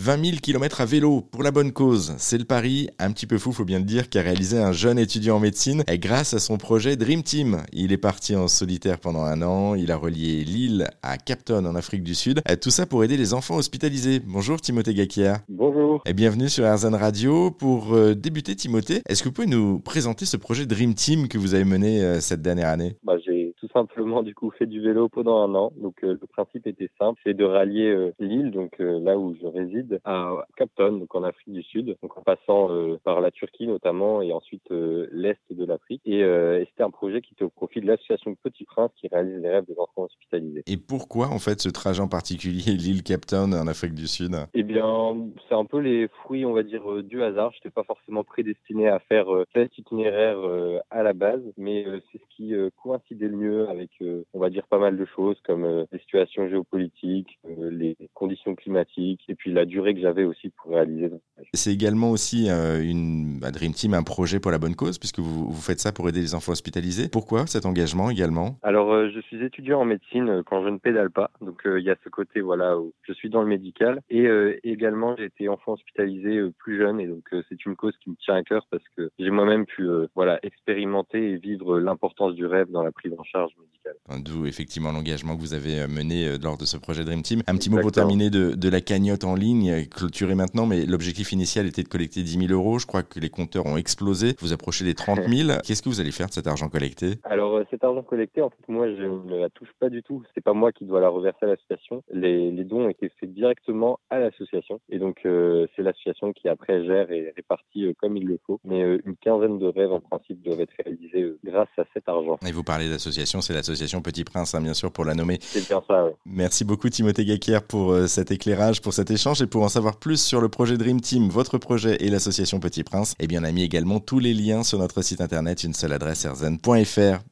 20 000 km à vélo pour la bonne cause. C'est le pari, un petit peu fou, faut bien le dire, qu'a réalisé un jeune étudiant en médecine et grâce à son projet Dream Team. Il est parti en solitaire pendant un an, il a relié Lille à Capton en Afrique du Sud. Tout ça pour aider les enfants hospitalisés. Bonjour Timothée Gakia. Bonjour. Et bienvenue sur Arzan Radio. Pour euh, débuter Timothée, est-ce que vous pouvez nous présenter ce projet Dream Team que vous avez mené euh, cette dernière année? Bah, tout simplement du coup fait du vélo pendant un an. Donc euh, le principe était simple, c'est de rallier Lille, donc là où je réside, à Capton, donc en Afrique du Sud, donc en passant euh, par la Turquie notamment et ensuite euh, l'est de l'Afrique. Euh, et, c'était un projet qui était au profit de l'association Petit Prince qui réalise les rêves des enfants hospitalisés. Et pourquoi en fait ce trajet en particulier, l'île Capton en Afrique du Sud? Eh bien, c'est un peu les fruits, on va dire, du hasard. Je n'étais pas forcément prédestiné à faire cet itinéraire à la base, mais c'est ce qui coïncidait le mieux avec, on va dire, pas mal de choses comme les situations géopolitiques, les conditions climatiques et puis la durée que j'avais aussi pour réaliser. C'est également aussi euh, une Dream Team, un projet pour la bonne cause, puisque vous, vous, faites ça pour aider les enfants hospitalisés. Pourquoi cet engagement également? Alors, euh, je suis étudiant en médecine euh, quand je ne pédale pas, donc il y a ce côté voilà où je suis dans le médical et également j'ai été enfant hospitalisé plus jeune et donc c'est une cause qui me tient à cœur parce que j'ai moi-même pu voilà expérimenter et vivre l'importance du rêve dans la prise en charge médicale. D'où effectivement l'engagement que vous avez mené lors de ce projet Dream Team. Un petit mot pour terminer de, de la cagnotte en ligne clôturé maintenant, mais l'objectif initial était de collecter 10 000 euros. Je crois que les compteurs ont explosé. Vous approchez les 30 000. Qu'est-ce que vous allez faire de cet argent collecté? Alors, euh, cet argent collecté, en fait, moi, je ne la touche pas du tout. C'est pas moi qui dois la reverser à l'association. Les, les, dons ont été faits directement à l'association. Et donc, euh, c'est l'association qui après gère et répartit euh, comme il le faut. Mais une quinzaine de rêves, en principe, doivent être réalisés grâce à cet argent. Et vous parlez d'association, c'est l'association Petit Prince, hein, bien sûr, pour la nommer. C'est bien ça, oui. Merci beaucoup, Timothée Gaquière, pour cet éclairage, pour cet échange et pour en savoir plus sur le projet Dream Team, votre projet et l'association Petit Prince, eh bien on a mis également tous les liens sur notre site internet, une seule adresse erzen.fr.